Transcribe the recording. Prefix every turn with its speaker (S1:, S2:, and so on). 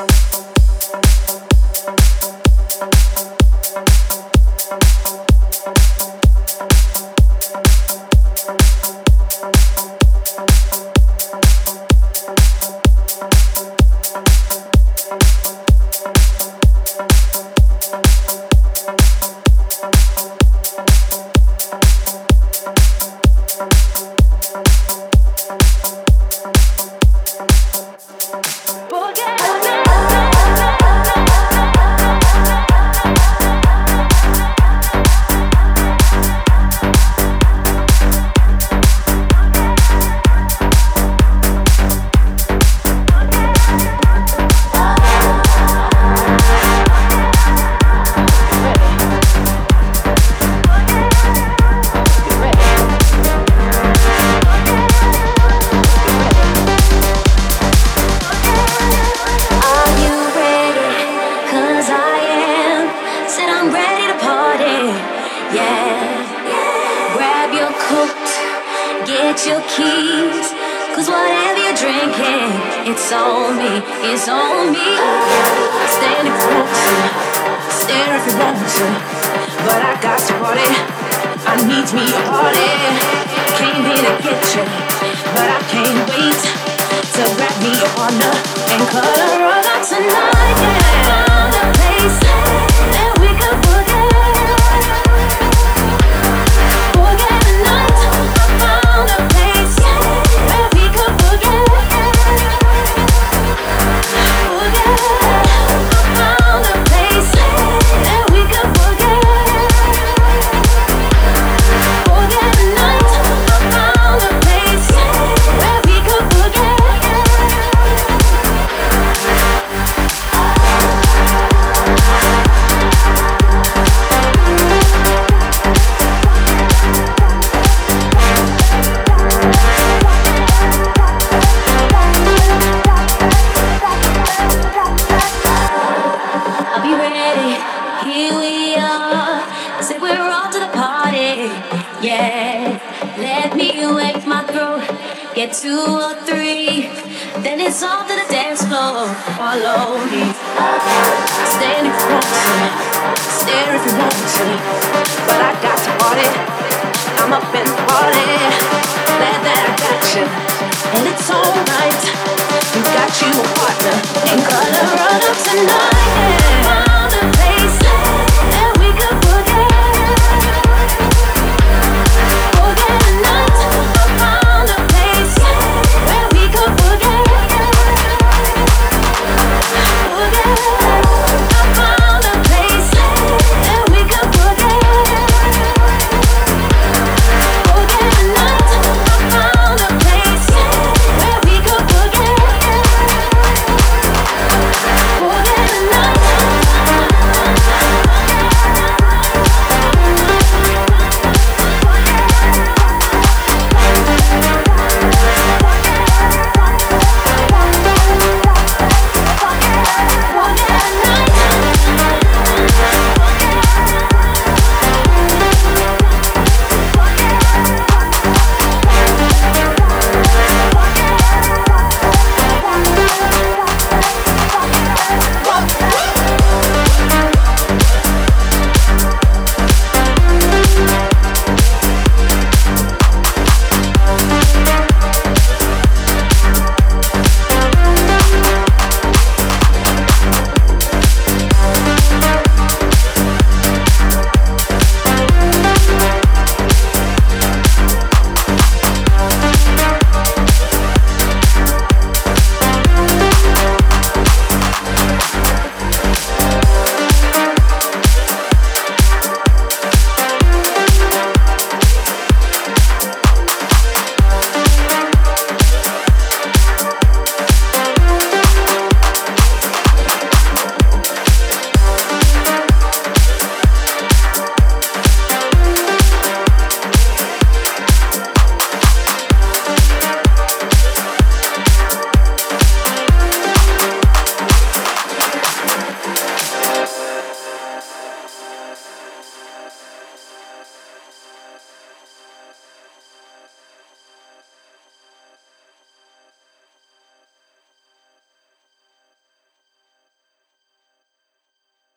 S1: Bye. get your keys. Cause whatever you're drinking, it's on me, it's on me. Stand if you want to, stare if you want to. But I got to party, I need me a party. Came here to get you. Yeah, Let me wake my throat, get two or three. Then it's off to the dance floor. Follow me. Stand if you want to stare if you want to. But I got to party, I'm up in the party. Glad that I got you, and it's alright. We got you a partner ain't gonna run up tonight.